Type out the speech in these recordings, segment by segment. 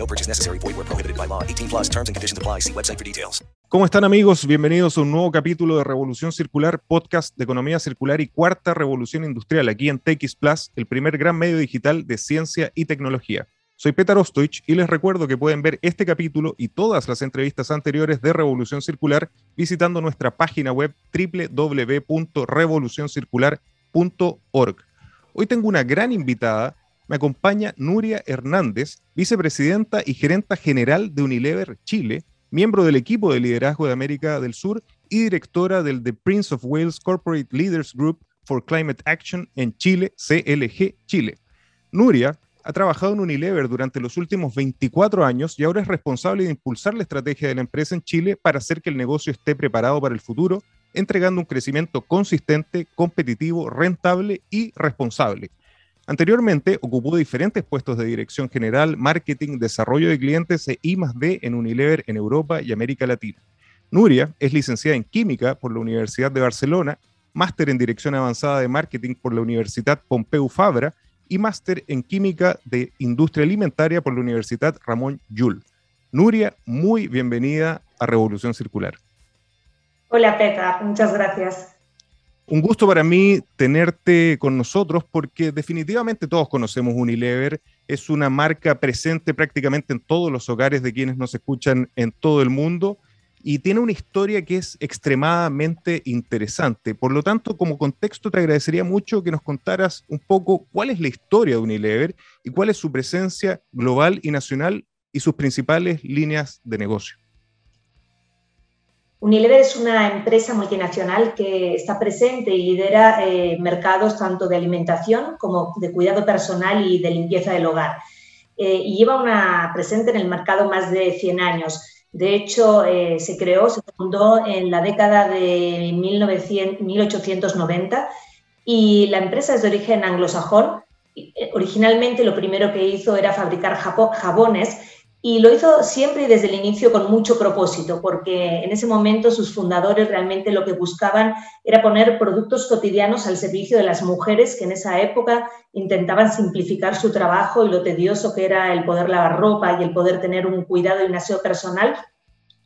No purchase necessary. Void where prohibited by law. 18 plus terms and conditions apply. See website for details. ¿Cómo están amigos? Bienvenidos a un nuevo capítulo de Revolución Circular, podcast de economía circular y cuarta revolución industrial aquí en TX Plus, el primer gran medio digital de ciencia y tecnología. Soy Petar Ostoich y les recuerdo que pueden ver este capítulo y todas las entrevistas anteriores de Revolución Circular visitando nuestra página web www.revolucioncircular.org. Hoy tengo una gran invitada, me acompaña Nuria Hernández, vicepresidenta y gerenta general de Unilever Chile, miembro del equipo de liderazgo de América del Sur y directora del The Prince of Wales Corporate Leaders Group for Climate Action en Chile, CLG Chile. Nuria ha trabajado en Unilever durante los últimos 24 años y ahora es responsable de impulsar la estrategia de la empresa en Chile para hacer que el negocio esté preparado para el futuro, entregando un crecimiento consistente, competitivo, rentable y responsable. Anteriormente ocupó diferentes puestos de dirección general, marketing, desarrollo de clientes e I+D en Unilever en Europa y América Latina. Nuria es licenciada en Química por la Universidad de Barcelona, máster en Dirección Avanzada de Marketing por la Universidad Pompeu Fabra y máster en Química de Industria Alimentaria por la Universidad Ramón Llull. Nuria, muy bienvenida a Revolución Circular. Hola Petra, muchas gracias. Un gusto para mí tenerte con nosotros porque definitivamente todos conocemos Unilever. Es una marca presente prácticamente en todos los hogares de quienes nos escuchan en todo el mundo y tiene una historia que es extremadamente interesante. Por lo tanto, como contexto, te agradecería mucho que nos contaras un poco cuál es la historia de Unilever y cuál es su presencia global y nacional y sus principales líneas de negocio. Unilever es una empresa multinacional que está presente y lidera eh, mercados tanto de alimentación como de cuidado personal y de limpieza del hogar. Eh, y lleva una presente en el mercado más de 100 años. De hecho, eh, se creó, se fundó en la década de 1900, 1890 y la empresa es de origen anglosajón. Originalmente lo primero que hizo era fabricar jabones y lo hizo siempre y desde el inicio con mucho propósito, porque en ese momento sus fundadores realmente lo que buscaban era poner productos cotidianos al servicio de las mujeres que en esa época intentaban simplificar su trabajo y lo tedioso que era el poder lavar ropa y el poder tener un cuidado y un aseo personal,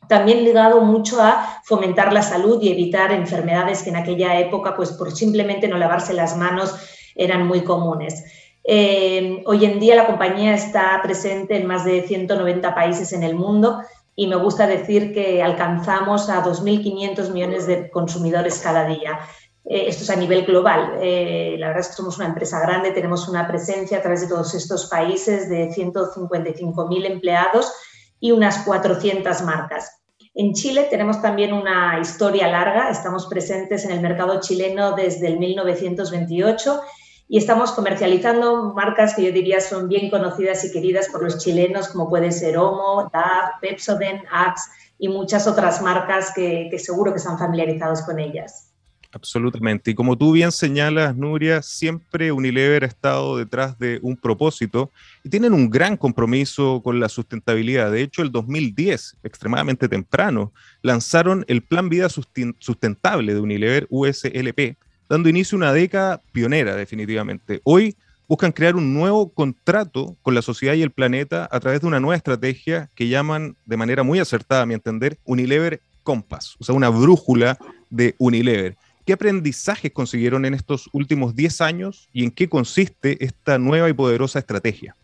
también ligado mucho a fomentar la salud y evitar enfermedades que en aquella época, pues por simplemente no lavarse las manos, eran muy comunes. Eh, hoy en día la compañía está presente en más de 190 países en el mundo y me gusta decir que alcanzamos a 2.500 millones de consumidores cada día. Eh, esto es a nivel global. Eh, la verdad es que somos una empresa grande, tenemos una presencia a través de todos estos países de 155.000 empleados y unas 400 marcas. En Chile tenemos también una historia larga, estamos presentes en el mercado chileno desde el 1928 y estamos comercializando marcas que yo diría son bien conocidas y queridas por los chilenos, como puede ser Omo, DAF, Pepsodent, Axe y muchas otras marcas que, que seguro que están familiarizados con ellas. Absolutamente. Y como tú bien señalas, Nuria, siempre Unilever ha estado detrás de un propósito y tienen un gran compromiso con la sustentabilidad. De hecho, el 2010, extremadamente temprano, lanzaron el Plan Vida Sustentable de Unilever USLP, dando inicio a una década pionera definitivamente. Hoy buscan crear un nuevo contrato con la sociedad y el planeta a través de una nueva estrategia que llaman de manera muy acertada, a mi entender, Unilever Compass, o sea, una brújula de Unilever. ¿Qué aprendizajes consiguieron en estos últimos 10 años y en qué consiste esta nueva y poderosa estrategia?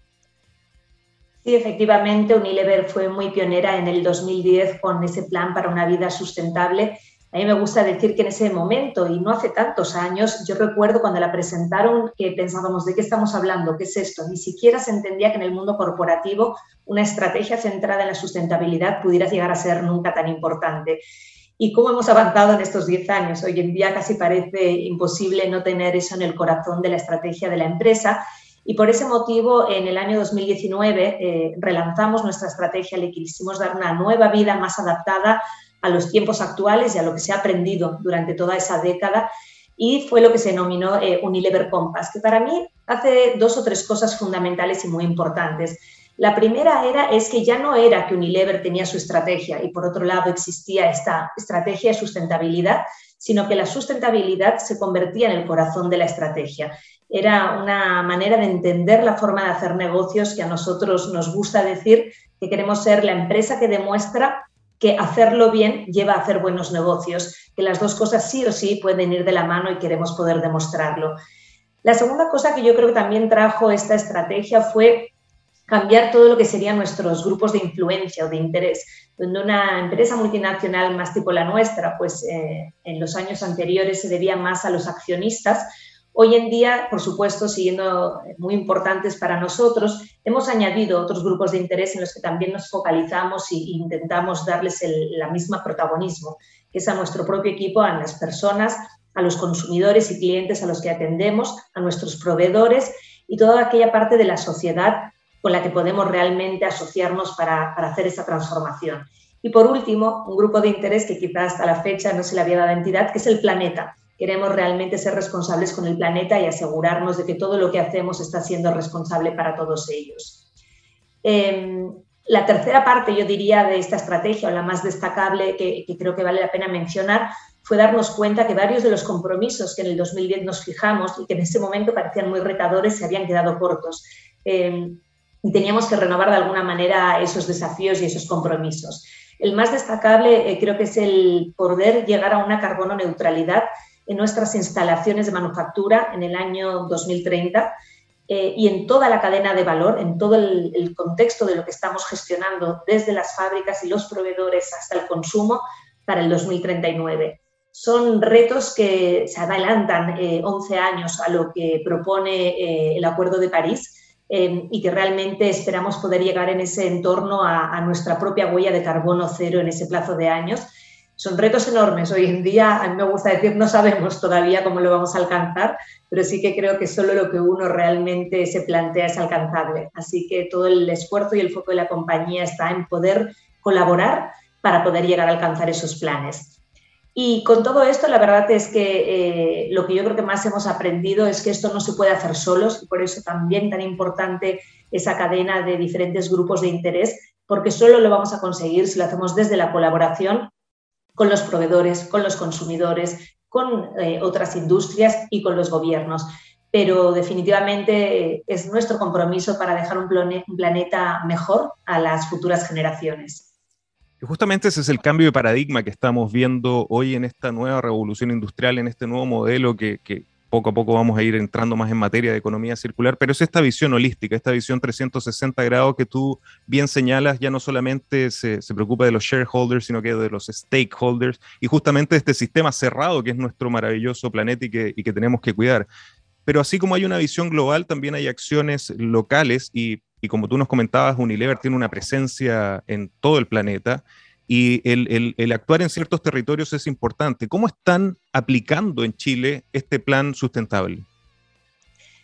Sí, efectivamente, Unilever fue muy pionera en el 2010 con ese plan para una vida sustentable. A mí me gusta decir que en ese momento, y no hace tantos años, yo recuerdo cuando la presentaron que pensábamos, ¿de qué estamos hablando? ¿Qué es esto? Ni siquiera se entendía que en el mundo corporativo una estrategia centrada en la sustentabilidad pudiera llegar a ser nunca tan importante. ¿Y cómo hemos avanzado en estos 10 años? Hoy en día casi parece imposible no tener eso en el corazón de la estrategia de la empresa y por ese motivo, en el año 2019 eh, relanzamos nuestra estrategia, le quisimos dar una nueva vida más adaptada a los tiempos actuales y a lo que se ha aprendido durante toda esa década. Y fue lo que se denominó eh, Unilever Compass, que para mí hace dos o tres cosas fundamentales y muy importantes. La primera era es que ya no era que Unilever tenía su estrategia y por otro lado existía esta estrategia de sustentabilidad, sino que la sustentabilidad se convertía en el corazón de la estrategia era una manera de entender la forma de hacer negocios que a nosotros nos gusta decir que queremos ser la empresa que demuestra que hacerlo bien lleva a hacer buenos negocios, que las dos cosas sí o sí pueden ir de la mano y queremos poder demostrarlo. La segunda cosa que yo creo que también trajo esta estrategia fue cambiar todo lo que serían nuestros grupos de influencia o de interés. Donde una empresa multinacional más tipo la nuestra, pues eh, en los años anteriores se debía más a los accionistas, Hoy en día, por supuesto, siguiendo muy importantes para nosotros, hemos añadido otros grupos de interés en los que también nos focalizamos e intentamos darles el la misma protagonismo, que es a nuestro propio equipo, a las personas, a los consumidores y clientes a los que atendemos, a nuestros proveedores y toda aquella parte de la sociedad con la que podemos realmente asociarnos para, para hacer esa transformación. Y por último, un grupo de interés que quizás hasta la fecha no se le había dado entidad, que es el planeta queremos realmente ser responsables con el planeta y asegurarnos de que todo lo que hacemos está siendo responsable para todos ellos. Em, la tercera parte, yo diría, de esta estrategia, o la más destacable que, creo que vale la pena mencionar, fue darnos cuenta que varios de los compromisos que en el 2010 nos fijamos y que en ese momento parecían muy retadores se habían quedado cortos. Em, y teníamos que renovar de alguna manera esos desafíos y esos compromisos. El más destacable eh, creo que es el poder llegar a una carbono neutralidad en nuestras instalaciones de manufactura en el año 2030 eh, y en toda la cadena de valor, en todo el, contexto de lo que estamos gestionando desde las fábricas y los proveedores hasta el consumo para el 2039. Son retos que se adelantan 11 eh, años a lo que propone eh, el Acuerdo de París y que realmente esperamos poder llegar en ese entorno a, a nuestra propia huella de carbono cero en ese plazo de años son retos enormes. Hoy en día, a mí me gusta decir, no sabemos todavía cómo lo vamos a alcanzar, pero sí que creo que solo lo que uno realmente se plantea es alcanzable. Así que todo el esfuerzo y el foco de la compañía está en poder colaborar para poder llegar a alcanzar esos planes. Y con todo esto, la verdad es que eh, lo que yo creo que más hemos aprendido es que esto no se puede hacer solos y por eso también tan importante esa cadena de diferentes grupos de interés, porque solo lo vamos a conseguir si lo hacemos desde la colaboración con los proveedores, con los consumidores, con eh, otras industrias y con los gobiernos. Pero definitivamente eh, es nuestro compromiso para dejar un, planeta mejor a las futuras generaciones. Justamente ese es el cambio de paradigma que estamos viendo hoy en esta nueva revolución industrial, en este nuevo modelo que, poco a poco vamos a ir entrando más en materia de economía circular, pero es esta visión holística, esta visión 360 grados que tú bien señalas, ya no solamente se, preocupa de los shareholders, sino que de los stakeholders y justamente de este sistema cerrado que es nuestro maravilloso planeta y que, y que tenemos que cuidar. Pero así como hay una visión global, también hay acciones locales y, y como tú nos comentabas, Unilever tiene una presencia en todo el planeta y el, actuar en ciertos territorios es importante. ¿Cómo están aplicando en Chile este plan sustentable?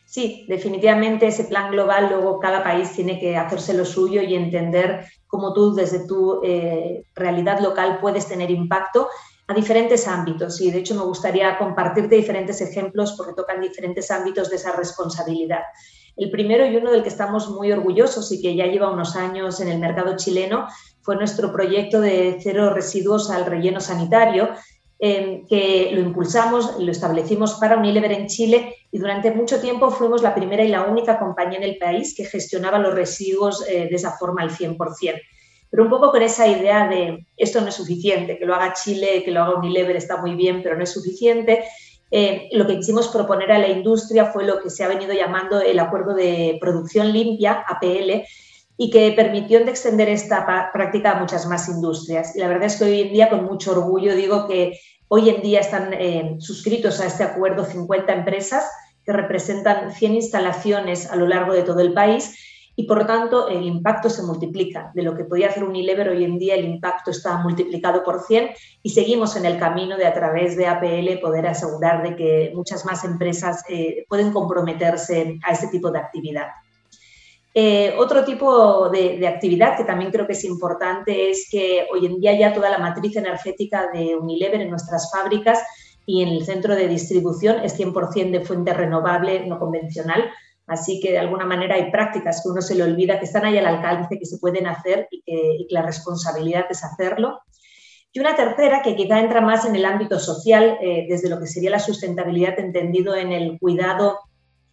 Sí, definitivamente ese plan global, luego cada país tiene que hacerse lo suyo y entender cómo tú desde tu eh, realidad local puedes tener impacto a diferentes ámbitos. Y de hecho me gustaría compartirte diferentes ejemplos porque tocan diferentes ámbitos de esa responsabilidad. El primero y uno del que estamos muy orgullosos y que ya lleva unos años en el mercado chileno fue nuestro proyecto de cero residuos al relleno sanitario, que lo impulsamos, lo establecimos para Unilever en Chile y durante mucho tiempo fuimos la primera y la única compañía en el país que gestionaba los residuos eh, de esa forma al 100%. Pero un poco con esa idea de esto no es suficiente, que lo haga Chile, que lo haga Unilever está muy bien, pero no es suficiente. Eh, lo que quisimos proponer a la industria fue lo que se ha venido llamando el Acuerdo de Producción Limpia, APL, y que permitió extender esta práctica a muchas más industrias. Y la verdad es que hoy en día, con mucho orgullo, digo que hoy en día están eh, suscritos a este acuerdo 50 empresas que representan 100 instalaciones a lo largo de todo el país y por tanto el impacto se multiplica. De lo que podía hacer Unilever hoy en día el impacto está multiplicado por 100 y seguimos en el camino de a través de APL poder asegurar de que muchas más empresas eh, pueden comprometerse a este tipo de actividad. Eh, otro tipo de, actividad que también creo que es importante es que hoy en día ya toda la matriz energética de Unilever en nuestras fábricas y en el centro de distribución es 100% de fuente renovable no convencional, Así que de alguna manera hay prácticas que uno se le olvida que están ahí al alcance, que se pueden hacer y que, la responsabilidad es hacerlo. Y una tercera que quizá entra más en el ámbito social, eh, desde lo que sería la sustentabilidad entendido en el cuidado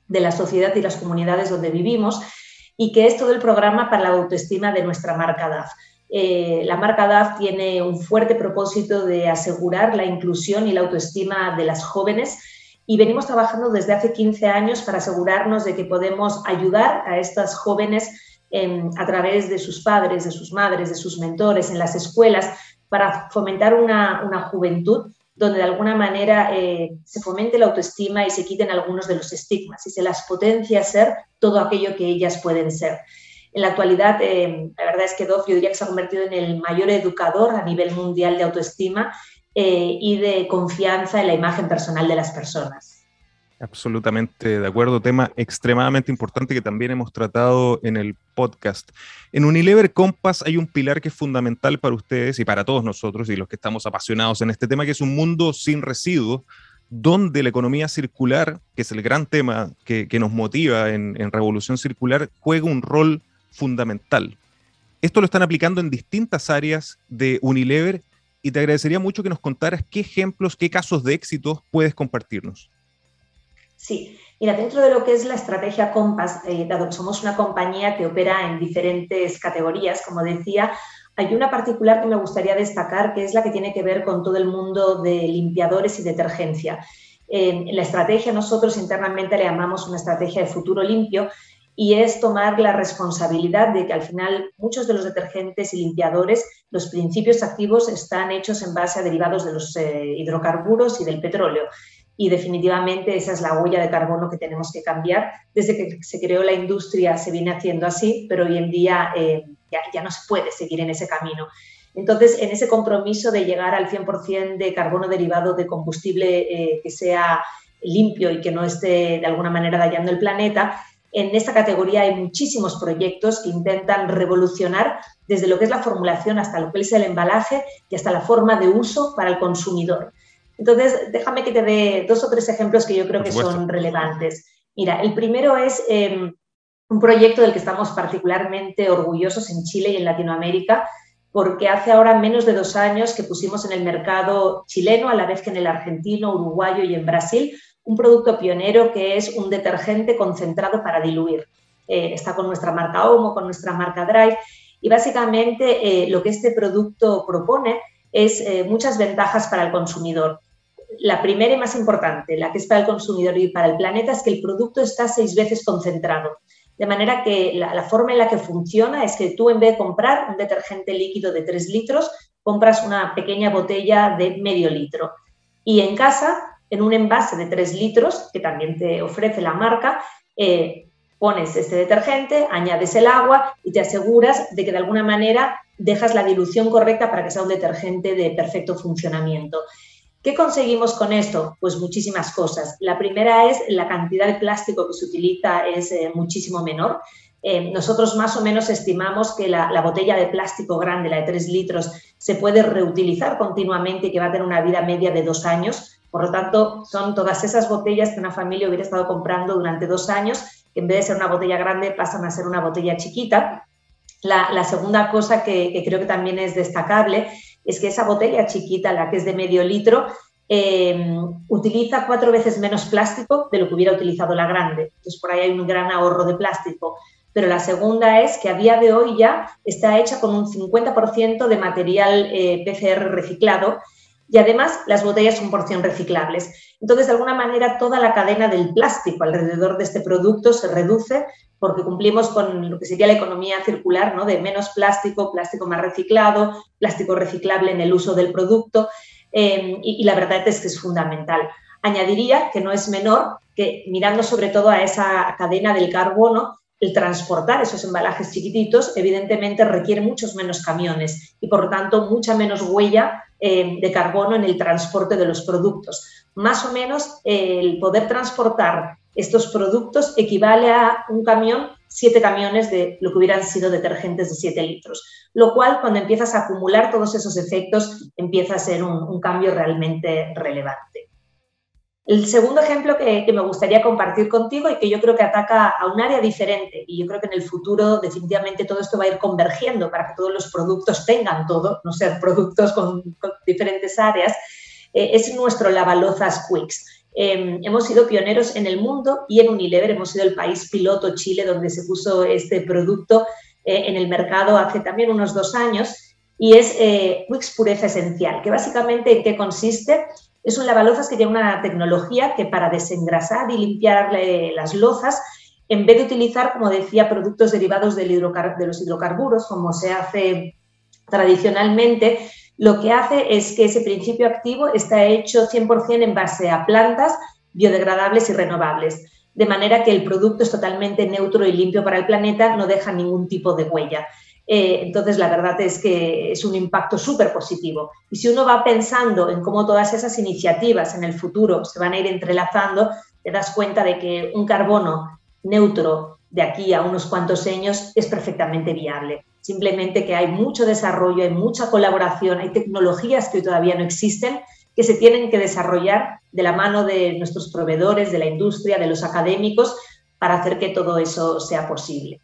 de la sociedad y las comunidades donde vivimos, y que es todo el programa para la autoestima de nuestra marca DAF. Eh, la marca DAF tiene un fuerte propósito de asegurar la inclusión y la autoestima de las jóvenes y venimos trabajando desde hace 15 años para asegurarnos de que podemos ayudar a estas jóvenes a través de sus padres, de sus madres, de sus mentores en las escuelas, para fomentar una, juventud donde de alguna manera eh, se fomente la autoestima y se quiten algunos de los estigmas y se las potencia a ser todo aquello que ellas pueden ser. En la actualidad, eh, la verdad es que DOF yo diría que se ha convertido en el mayor educador a nivel mundial de autoestima eh, y de confianza en la imagen personal de las personas. Absolutamente de acuerdo, tema extremadamente importante que también hemos tratado en el podcast. En Unilever Compass hay un pilar que es fundamental para ustedes y para todos nosotros y los que estamos apasionados en este tema, que es un mundo sin residuos, donde la economía circular, que es el gran tema que, nos motiva en, en Revolución Circular, juega un rol fundamental. Esto lo están aplicando en distintas áreas de Unilever y te agradecería mucho que nos contaras qué ejemplos, qué casos de éxito puedes compartirnos. Sí, mira, dentro de lo que es la estrategia Compass, eh, dado que somos una compañía que opera en diferentes categorías, como decía, hay una particular que me gustaría destacar, que es la que tiene que ver con todo el mundo de limpiadores y detergencia. en la estrategia nosotros internamente le llamamos una estrategia de futuro limpio y es tomar la responsabilidad de que al final muchos de los detergentes y limpiadores, los principios activos están hechos en base a derivados de los eh, hidrocarburos y del petróleo. Y definitivamente esa es la huella de carbono que tenemos que cambiar. Desde que se creó la industria se viene haciendo así, pero hoy en día eh, ya, no se puede seguir en ese camino. Entonces, en ese compromiso de llegar al 100% de carbono derivado de combustible eh, que sea limpio y que no esté de alguna manera dañando el planeta, en esta categoría hay muchísimos proyectos que intentan revolucionar desde lo que es la formulación hasta lo que es el embalaje y hasta la forma de uso para el consumidor. Entonces, déjame que te dé dos o tres ejemplos que yo creo que son relevantes. Mira, el primero es em, un proyecto del que estamos particularmente orgullosos en Chile y en Latinoamérica, porque hace ahora menos de dos años que pusimos en el mercado chileno, a la vez que en el argentino, uruguayo y en Brasil, un producto pionero que es un detergente concentrado para diluir. Eh, está con nuestra marca Omo, con nuestra marca Drive y básicamente eh, lo que este producto propone es eh, muchas ventajas para el consumidor. La primera y más importante, la que es para el consumidor y para el planeta, es que el producto está seis veces concentrado. De manera que la, forma en la que funciona es que tú en vez de comprar un detergente líquido de 3 litros, compras una pequeña botella de medio litro. Y en casa en un envase de 3 litros, que también te ofrece la marca, eh, pones este detergente, añades el agua y te aseguras de que de alguna manera dejas la dilución correcta para que sea un detergente de perfecto funcionamiento. ¿Qué conseguimos con esto? Pues muchísimas cosas. La primera es la cantidad de plástico que se utiliza es eh, muchísimo menor. Eh, nosotros más o menos estimamos que la, la, botella de plástico grande, la de 3 litros, se puede reutilizar continuamente y que va a tener una vida media de dos años. Por lo tanto, son todas esas botellas que una familia hubiera estado comprando durante dos años, que en vez de ser una botella grande pasan a ser una botella chiquita. La, segunda cosa que, creo que también es destacable es que esa botella chiquita, la que es de medio litro, eh, utiliza cuatro veces menos plástico de lo que hubiera utilizado la grande. Entonces, por ahí hay un gran ahorro de plástico. Pero la segunda es que a día de hoy ya está hecha con un 50% de material eh, PCR reciclado y además las botellas son porción reciclables. Entonces, de alguna manera, toda la cadena del plástico alrededor de este producto se reduce porque cumplimos con lo que sería la economía circular, ¿no? de menos plástico, plástico más reciclado, plástico reciclable en el uso del producto, eh, y, y la verdad es que es fundamental. Añadiría que no es menor que mirando sobre todo a esa cadena del carbono, el transportar esos embalajes chiquititos evidentemente requiere muchos menos camiones y por lo tanto mucha menos huella eh, de carbono en el transporte de los productos. Más o menos el poder transportar estos productos equivale a un camión, siete camiones de lo que hubieran sido detergentes de siete litros, lo cual cuando empiezas a acumular todos esos efectos empieza a ser un, un cambio realmente relevante. El segundo ejemplo que, me gustaría compartir contigo y que yo creo que ataca a un área diferente y yo creo que en el futuro definitivamente todo esto va a ir convergiendo para que todos los productos tengan todo, no ser productos con, diferentes áreas, eh, es nuestro lavalozas Quicks. Em, hemos sido pioneros en el mundo y en Unilever hemos sido el país piloto Chile donde se puso este producto eh, en el mercado hace también unos dos años y es eh, Quicks Pureza Esencial, que básicamente en qué consiste es un lavalozas que tiene una tecnología que para desengrasar y limpiar las lozas, en vez de utilizar, como decía, productos derivados de los hidrocarburos, como se hace tradicionalmente, lo que hace es que ese principio activo está hecho 100% en base a plantas biodegradables y renovables, de manera que el producto es totalmente neutro y limpio para el planeta, no deja ningún tipo de huella. Eh, entonces, la verdad es que es un impacto súper positivo. Y si uno va pensando en cómo todas esas iniciativas en el futuro se van a ir entrelazando, te das cuenta de que un carbono neutro de aquí a unos cuantos años es perfectamente viable. Simplemente que hay mucho desarrollo, hay mucha colaboración, hay tecnologías que todavía no existen que se tienen que desarrollar de la mano de nuestros proveedores, de la industria, de los académicos, para hacer que todo eso sea posible.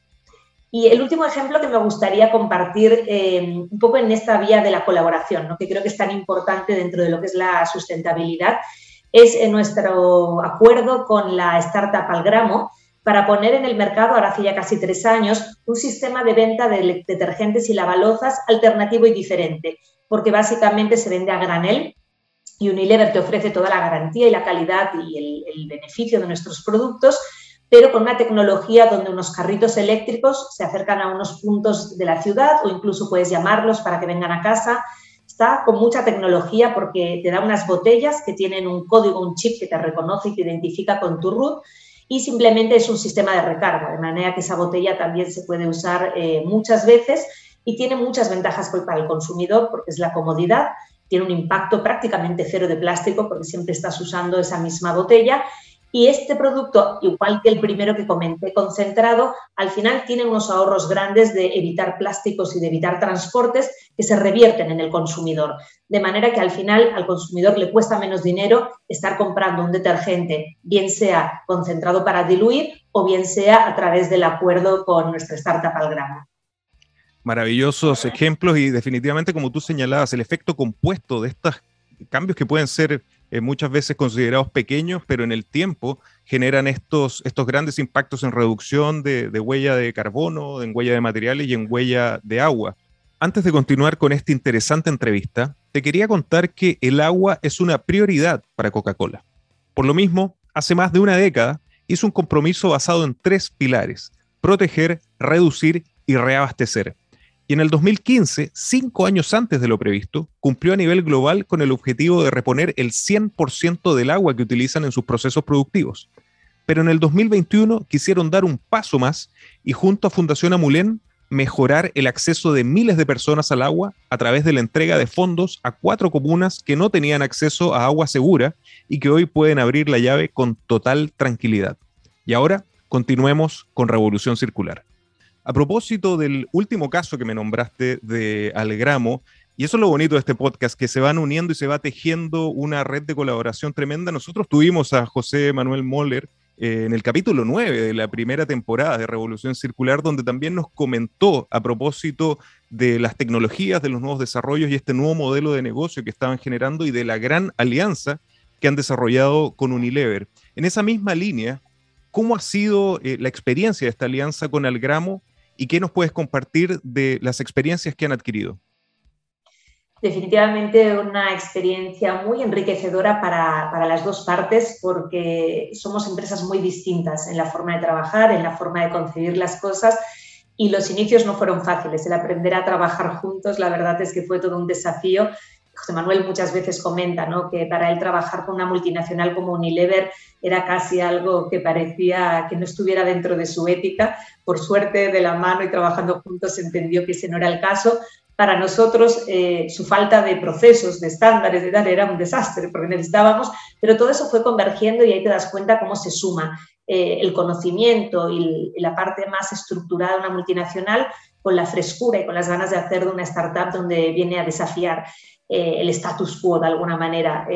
Y el último ejemplo que me gustaría compartir eh, un poco en esta vía de la colaboración, que creo que es tan importante dentro de lo que es la sustentabilidad, es nuestro acuerdo con la startup Algramo para poner en el mercado, ahora hace ya casi tres años, un sistema de venta de detergentes y lavalozas alternativo y diferente, porque básicamente se vende a granel y Unilever te ofrece toda la garantía y la calidad y el beneficio de nuestros productos, pero con una tecnología donde unos carritos eléctricos se acercan a unos puntos de la ciudad o incluso puedes llamarlos para que vengan a casa. Está con mucha tecnología porque te da unas botellas que tienen un código, un chip que te reconoce y te identifica con tu root y simplemente es un sistema de recarga, de manera que esa botella también se puede usar eh, muchas veces y tiene muchas ventajas para el consumidor porque es la comodidad, tiene un impacto prácticamente cero de plástico porque siempre estás usando esa misma botella y este producto, igual que el primero que comenté, concentrado, al final tiene unos ahorros grandes de evitar plásticos y de evitar transportes que se revierten en el consumidor. De manera que al final al consumidor le cuesta menos dinero estar comprando un detergente, bien sea concentrado para diluir o bien sea a través del acuerdo con nuestra startup Algrama. Maravillosos ejemplos y definitivamente, como tú señalabas, el efecto compuesto de estos cambios que pueden ser eh, muchas veces considerados pequeños, pero en el tiempo generan estos, estos grandes impactos en reducción de, huella de carbono, en huella de materiales y en huella de agua. Antes de continuar con esta interesante entrevista, te quería contar que el agua es una prioridad para Coca-Cola. Por lo mismo, hace más de una década hizo un compromiso basado en tres pilares, proteger, reducir y reabastecer y en el 2015, cinco años antes de lo previsto, cumplió a nivel global con el objetivo de reponer el 100% del agua que utilizan en sus procesos productivos. Pero en el 2021 quisieron dar un paso más y junto a Fundación Amulén mejorar el acceso de miles de personas al agua a través de la entrega de fondos a cuatro comunas que no tenían acceso a agua segura y que hoy pueden abrir la llave con total tranquilidad. Y ahora continuemos con Revolución Circular. A propósito del último caso que me nombraste de Algramo, y eso es lo bonito de este podcast, que se van uniendo y se va tejiendo una red de colaboración tremenda. Nosotros tuvimos a José Manuel Moller eh, en el capítulo 9 de la primera temporada de Revolución Circular, donde también nos comentó a propósito de las tecnologías, de los nuevos desarrollos y este nuevo modelo de negocio que estaban generando y de la gran alianza que han desarrollado con Unilever. En esa misma línea, ¿cómo ha sido eh, la experiencia de esta alianza con Algramo y qué nos puedes compartir de las experiencias que han adquirido. definitivamente una experiencia muy enriquecedora para, para, las dos partes porque somos empresas muy distintas en la forma de trabajar, en la forma de concebir las cosas y los inicios no fueron fáciles. El aprender a trabajar juntos, la verdad es que fue todo un desafío. José Manuel muchas veces comenta ¿no? que para él trabajar con una multinacional como Unilever era casi algo que parecía que no estuviera dentro de su ética. Por suerte, de la mano y trabajando juntos, entendió que ese no era el caso, para nosotros eh, su falta de procesos, de estándares, de tal, era un desastre, porque necesitábamos, pero todo eso fue convergiendo y ahí te das cuenta cómo se suma eh, el conocimiento y, la parte más estructurada de una multinacional con la frescura y con las ganas de hacer de una startup donde viene a desafiar eh, el status quo de alguna manera.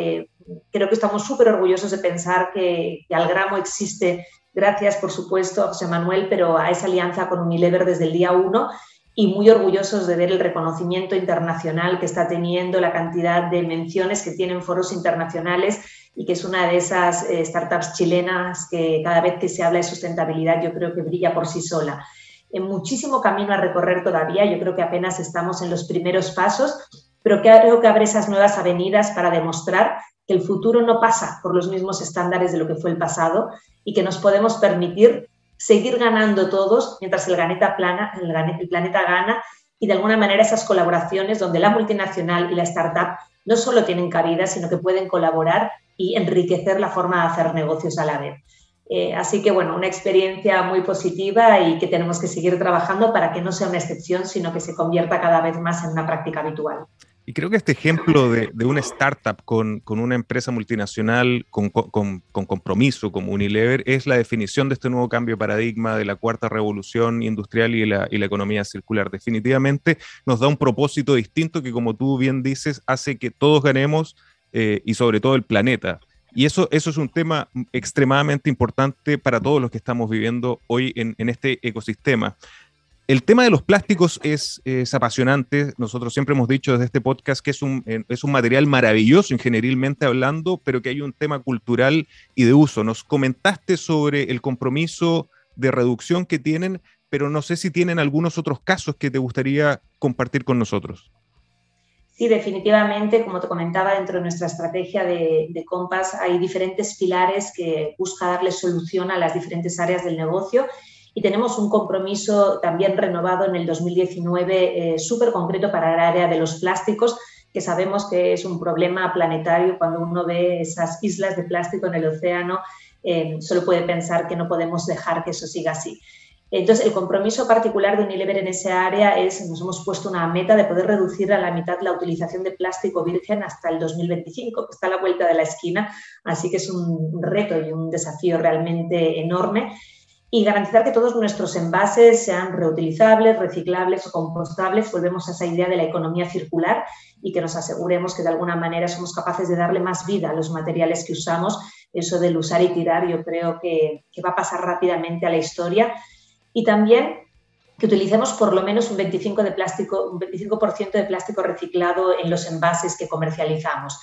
creo que estamos súper orgullosos de pensar que, que Algramo existe gracias, por supuesto, a José Manuel, pero a esa alianza con Unilever desde el día uno y muy orgullosos de ver el reconocimiento internacional que está teniendo, la cantidad de menciones que tienen foros internacionales y que es una de esas eh, startups chilenas que cada vez que se habla de sustentabilidad yo creo que brilla por sí sola. En muchísimo camino a recorrer todavía, yo creo que apenas estamos en los primeros pasos, pero creo que abre esas nuevas avenidas para demostrar que el futuro no pasa por los mismos estándares de lo que fue el pasado y que nos podemos permitir seguir ganando todos mientras el planeta, gana y de alguna manera esas colaboraciones donde la multinacional y la startup no solo tienen cabida, sino que pueden colaborar y enriquecer la forma de hacer negocios a la vez. Eh, así que, bueno, una experiencia muy positiva y que tenemos que seguir trabajando para que no sea una excepción, sino que se convierta cada vez más en una práctica habitual. Y creo que este ejemplo de, una startup con, una empresa multinacional con, compromiso como Unilever es la definición de este nuevo cambio de paradigma de la cuarta revolución industrial y la, economía circular. Definitivamente nos da un propósito distinto que, como tú bien dices, hace que todos ganemos eh, y sobre todo el planeta. Y eso, eso es un tema extremadamente importante para todos los que estamos viviendo hoy en, en este ecosistema. El tema de los plásticos es, apasionante. Nosotros siempre hemos dicho desde este podcast que es un, es un material maravilloso ingenierilmente hablando, pero que hay un tema cultural y de uso. Nos comentaste sobre el compromiso de reducción que tienen, pero no sé si tienen algunos otros casos que te gustaría compartir con nosotros. Sí, definitivamente, como te comentaba, dentro de nuestra estrategia de, de Compass hay diferentes pilares que busca darle solución a las diferentes áreas del negocio y tenemos un compromiso también renovado en el 2019 eh, súper concreto para el área de los plásticos, que sabemos que es un problema planetario cuando uno ve esas islas de plástico en el océano, eh, solo puede pensar que no podemos dejar que eso siga así. Entonces, el compromiso particular de Unilever en esa área es, nos hemos puesto una meta de poder reducir a la mitad la utilización de plástico virgen hasta el 2025, que está a la vuelta de la esquina, así que es un reto y un desafío realmente enorme y garantizar que todos nuestros envases sean reutilizables, reciclables o compostables. Volvemos a esa idea de la economía circular y que nos aseguremos que de alguna manera somos capaces de darle más vida a los materiales que usamos. Eso del usar y tirar yo creo que, va a pasar rápidamente a la historia. Y también que utilicemos por lo menos un 25%, de plástico, un 25 de plástico reciclado en los envases que comercializamos.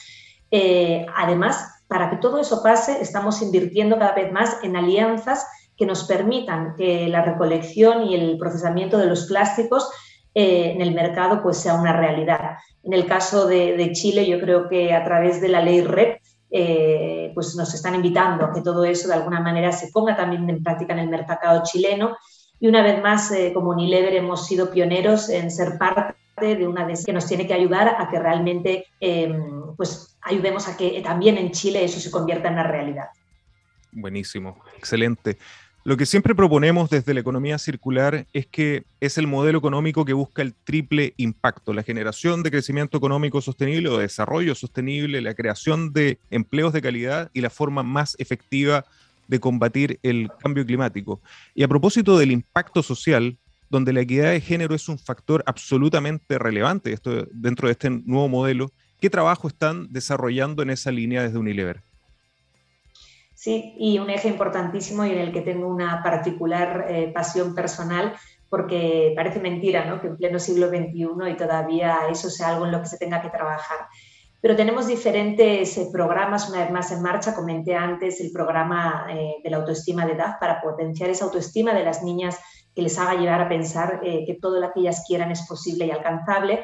Eh, además, para que todo eso pase, estamos invirtiendo cada vez más en alianzas que nos permitan que la recolección y el procesamiento de los plásticos eh, en el mercado pues sea una realidad. En el caso de, Chile, yo creo que a través de la ley REP eh, pues nos están invitando a que todo eso de alguna manera se ponga también en práctica en el mercado chileno. Y una vez más, eh, como Unilever, hemos sido pioneros en ser parte de una de que nos tiene que ayudar a que realmente pues ayudemos a que también en Chile eso se convierta en una realidad. Buenísimo, excelente. Lo que siempre proponemos desde la economía circular es que es el modelo económico que busca el triple impacto, la generación de crecimiento económico sostenible o desarrollo sostenible, la creación de empleos de calidad y la forma más efectiva de combatir el cambio climático. Y a propósito del impacto social, donde la equidad de género es un factor absolutamente relevante esto, dentro de este nuevo modelo, ¿qué trabajo están desarrollando en esa línea desde Unilever? Sí, y un eje importantísimo y en el que tengo una particular eh, pasión personal, porque parece mentira ¿no? que en pleno siglo XXI y todavía eso sea algo en lo que se tenga que trabajar. Pero tenemos diferentes eh, programas, una vez más en marcha. Comenté antes el programa eh, de la autoestima de edad para potenciar esa autoestima de las niñas que les haga llegar a pensar que todo lo que ellas quieran es posible y alcanzable.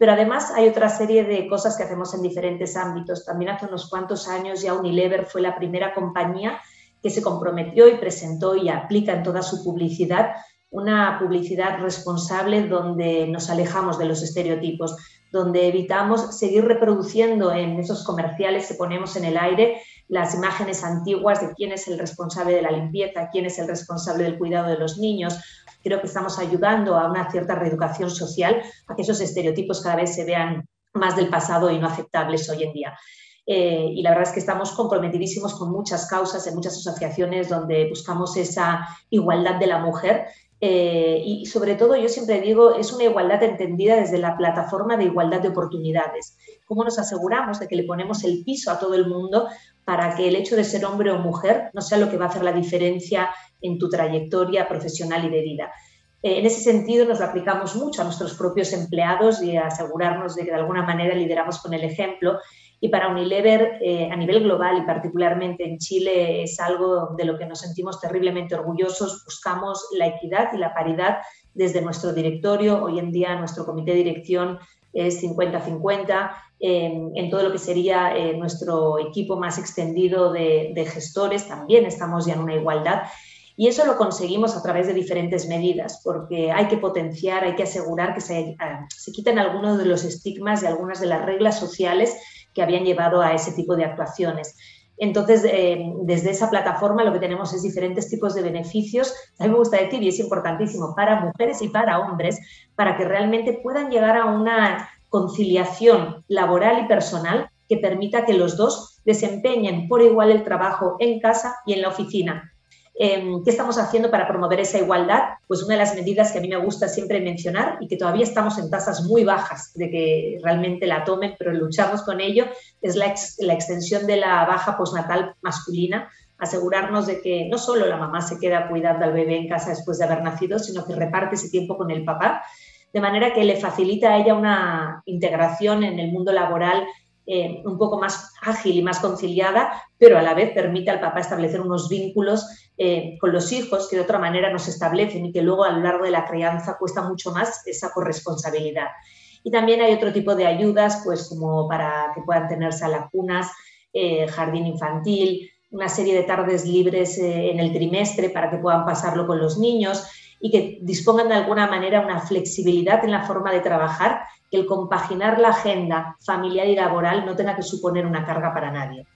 Pero además hay otra serie de cosas que hacemos en diferentes ámbitos. También hace unos cuantos años ya Unilever fue la primera compañía que se comprometió y presentó y aplica en toda su publicidad una publicidad responsable donde nos alejamos de los estereotipos, donde evitamos seguir reproduciendo en esos comerciales que ponemos en el aire las imágenes antiguas de quién es el responsable de la limpieza, quién es el responsable del cuidado de los niños. Creo que estamos ayudando a una cierta reeducación social, a que esos estereotipos cada vez se vean más del pasado y no aceptables hoy en día. Eh, y la verdad es que estamos comprometidísimos con muchas causas en muchas asociaciones donde buscamos esa igualdad de la mujer eh, y sobre todo, yo siempre digo, es una igualdad entendida desde la plataforma de igualdad de oportunidades. ¿Cómo nos aseguramos de que le ponemos el piso a todo el mundo para que el hecho de ser hombre o mujer no sea lo que va a hacer la diferencia en tu trayectoria profesional y de vida? Eh, en ese sentido, nos lo aplicamos mucho a nuestros propios empleados y a asegurarnos de que de alguna manera lideramos con el ejemplo y para Unilever, eh, a nivel global y particularmente en Chile, es algo de lo que nos sentimos terriblemente orgullosos. Buscamos la equidad y la paridad desde nuestro directorio. Hoy en día nuestro comité de dirección es 50-50. En todo lo que sería eh, nuestro equipo más extendido de, gestores, también estamos ya en una igualdad. Y eso lo conseguimos a través de diferentes medidas, porque hay que potenciar, hay que asegurar que se, ah, se quiten algunos de los estigmas y algunas de las reglas sociales que habían llevado a ese tipo de actuaciones. Entonces, eh, desde esa plataforma lo que tenemos es diferentes tipos de beneficios. A mí me gusta decir, y es importantísimo, para mujeres y para hombres, para que realmente puedan llegar a una conciliación laboral y personal que permita que los dos desempeñen por igual el trabajo en casa y en la oficina. Em, ¿Qué estamos haciendo para promover esa igualdad? Pues una de las medidas que a mí me gusta siempre mencionar y que todavía estamos en tasas muy bajas de que realmente la tomen, pero luchamos con ello, es la, la extensión de la baja postnatal masculina asegurarnos de que no solo la mamá se queda cuidando al bebé en casa después de haber nacido, sino que reparte ese tiempo con el papá, de manera que le facilita a ella una integración en el mundo laboral eh, un poco más ágil y más conciliada, pero a la vez permite al papá establecer unos vínculos eh, con los hijos que de otra manera no se establecen y que luego a lo largo de la crianza cuesta mucho más esa corresponsabilidad. Y también hay otro tipo de ayudas, pues como para que puedan tenerse a lacunas, eh, jardín infantil, una serie de tardes libres en el trimestre para que puedan pasarlo con los niños y que dispongan de alguna manera una flexibilidad en la forma de trabajar que el compaginar la agenda familiar y laboral no tenga que suponer una carga para nadie.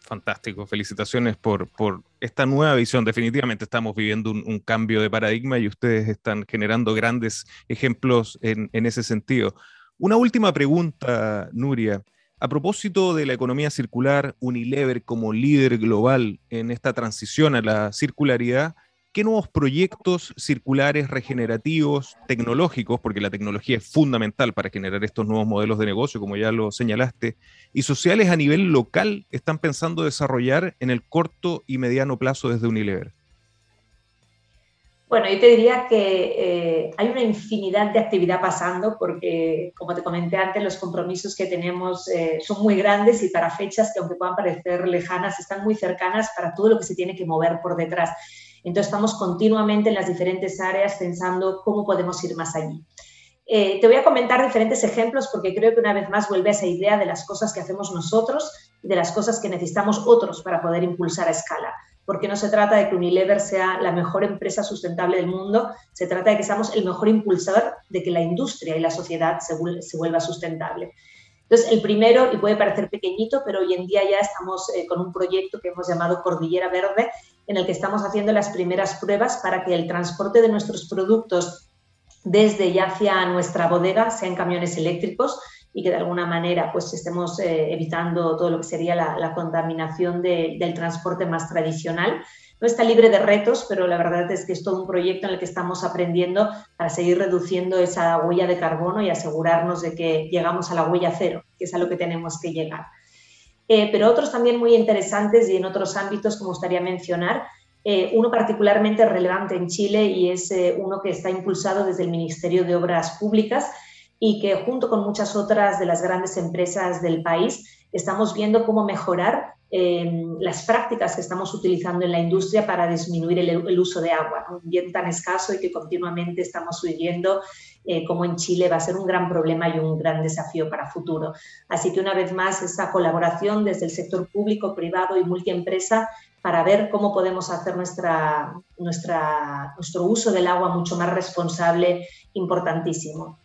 Fantástico, felicitaciones por, por esta nueva visión. Definitivamente estamos viviendo un, cambio de paradigma y ustedes están generando grandes ejemplos en, en ese sentido. Una última pregunta, Nuria. A propósito de la economía circular, Unilever como líder global en esta transición a la circularidad, ¿Qué nuevos proyectos circulares, regenerativos, tecnológicos, porque la tecnología es fundamental para generar estos nuevos modelos de negocio, como ya lo señalaste, y sociales a nivel local están pensando desarrollar en el corto y mediano plazo desde Unilever? Bueno, yo te diría que eh, hay una infinidad de actividad pasando porque, como te comenté antes, los compromisos que tenemos eh, son muy grandes y para fechas que, aunque puedan parecer lejanas, están muy cercanas para todo lo que se tiene que mover por detrás. Entonces estamos continuamente en las diferentes áreas pensando cómo podemos ir más allí. Eh, te voy a comentar diferentes ejemplos porque creo que una vez más vuelve a esa idea de las cosas que hacemos nosotros y de las cosas que necesitamos otros para poder impulsar a escala. Porque no se trata de que Unilever sea la mejor empresa sustentable del mundo, se trata de que seamos el mejor impulsador de que la industria y la sociedad se, se vuelva sustentable. Entonces, el primero, y puede parecer pequeñito, pero hoy en día ya estamos eh, con un proyecto que hemos llamado Cordillera Verde, en el que estamos haciendo las primeras pruebas para que el transporte de nuestros productos desde y hacia nuestra bodega sean camiones eléctricos y que de alguna manera pues estemos eh, evitando todo lo que sería la, contaminación del transporte más tradicional. No está libre de retos, pero la verdad es que es todo un proyecto en el que estamos aprendiendo para seguir reduciendo esa huella de carbono y asegurarnos de que llegamos a la huella cero, que es a lo que tenemos que llegar. Eh, pero otros también muy interesantes y en otros ámbitos que me gustaría mencionar. Eh, uno particularmente relevante en Chile y es eh, uno que está impulsado desde el Ministerio de Obras Públicas y que junto con muchas otras de las grandes empresas del país estamos viendo cómo mejorar em, las prácticas que estamos utilizando en la industria para disminuir el, uso de agua, un bien tan escaso y que continuamente estamos viviendo eh, como en Chile va a ser un gran problema y un gran desafío para futuro. Así que una vez más, esa colaboración desde el sector público, privado y multiempresa para ver cómo podemos hacer nuestra, nuestro uso del agua mucho más responsable, importantísimo.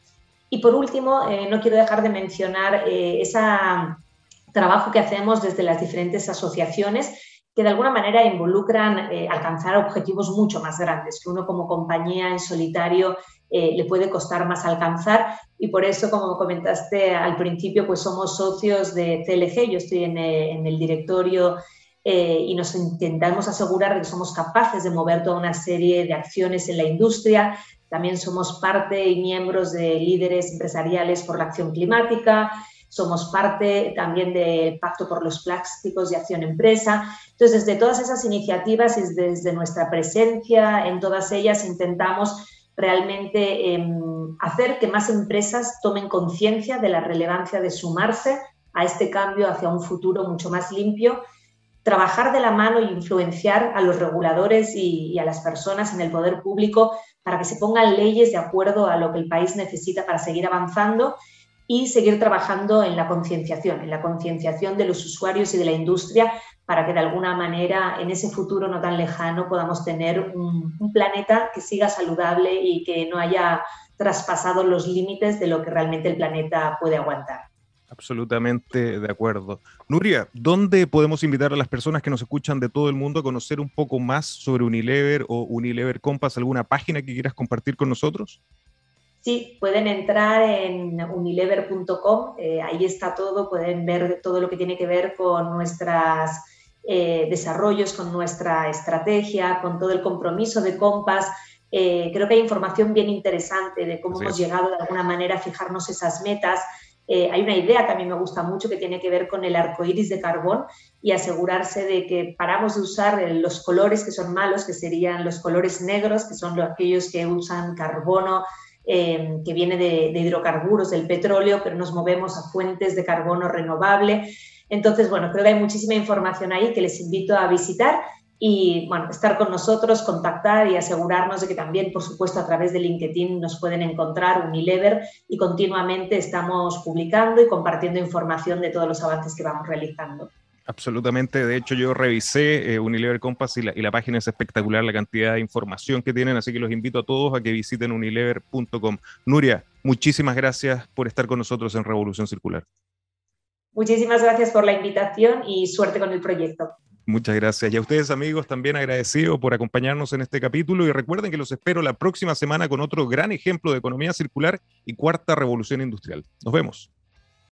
Y por último, eh, no quiero dejar de mencionar eh, ese trabajo que hacemos desde las diferentes asociaciones que de alguna manera involucran eh, alcanzar objetivos mucho más grandes, que uno como compañía en solitario le puede costar más alcanzar. Y por eso, como comentaste al principio, pues somos socios de CLG, yo estoy en, en el directorio y nos intentamos asegurar de que somos capaces de mover toda una serie de acciones en la industria, también somos parte y miembros de líderes empresariales por la acción climática, somos parte también del Pacto por los Plásticos y Acción Empresa. Entonces, desde todas esas iniciativas y desde nuestra presencia en todas ellas intentamos realmente em, hacer que más empresas tomen conciencia de la relevancia de sumarse a este cambio hacia un futuro mucho más limpio, trabajar de la mano e influenciar a los reguladores y a las personas en el poder público para que se pongan leyes de acuerdo a lo que el país necesita para seguir avanzando y seguir trabajando en la concienciación, en la concienciación de los usuarios y de la industria para que de alguna manera en ese futuro no tan lejano podamos tener un, un planeta que siga saludable y que no haya traspasado los límites de lo que realmente el planeta puede aguantar. Absolutamente de acuerdo. Nuria, ¿dónde podemos invitar a las personas que nos escuchan de todo el mundo a conocer un poco más sobre Unilever o Unilever Compass? ¿Alguna página que quieras compartir con nosotros? Sí, pueden entrar en unilever.com, eh, ahí está todo, pueden ver todo lo que tiene que ver con nuestros eh, desarrollos, con nuestra estrategia, con todo el compromiso de Compass. Eh, creo que hay información bien interesante de cómo hemos llegado de alguna manera a fijarnos esas metas. Hay una idea que a mí me gusta mucho que tiene que ver con el arco iris de carbón y asegurarse de que paramos de usar los colores que son malos, que serían los colores negros, que son aquellos que usan carbono, eh, que viene de, de, hidrocarburos, del petróleo, pero nos movemos a fuentes de carbono renovable. Entonces, bueno, creo que hay muchísima información ahí que les invito a visitar y bueno, estar con nosotros, contactar y asegurarnos de que también, por supuesto, a través de LinkedIn nos pueden encontrar Unilever y continuamente estamos publicando y compartiendo información de todos los avances que vamos realizando. Absolutamente, de hecho yo revisé eh, Unilever Compass y la, y la, página es espectacular, la cantidad de información que tienen, así que los invito a todos a que visiten unilever.com. Nuria, muchísimas gracias por estar con nosotros en Revolución Circular. Muchísimas gracias por la invitación y suerte con el proyecto. Muchas gracias. Y a ustedes amigos también agradecido por acompañarnos en este capítulo y recuerden que los espero la próxima semana con otro gran ejemplo de economía circular y cuarta revolución industrial. Nos vemos.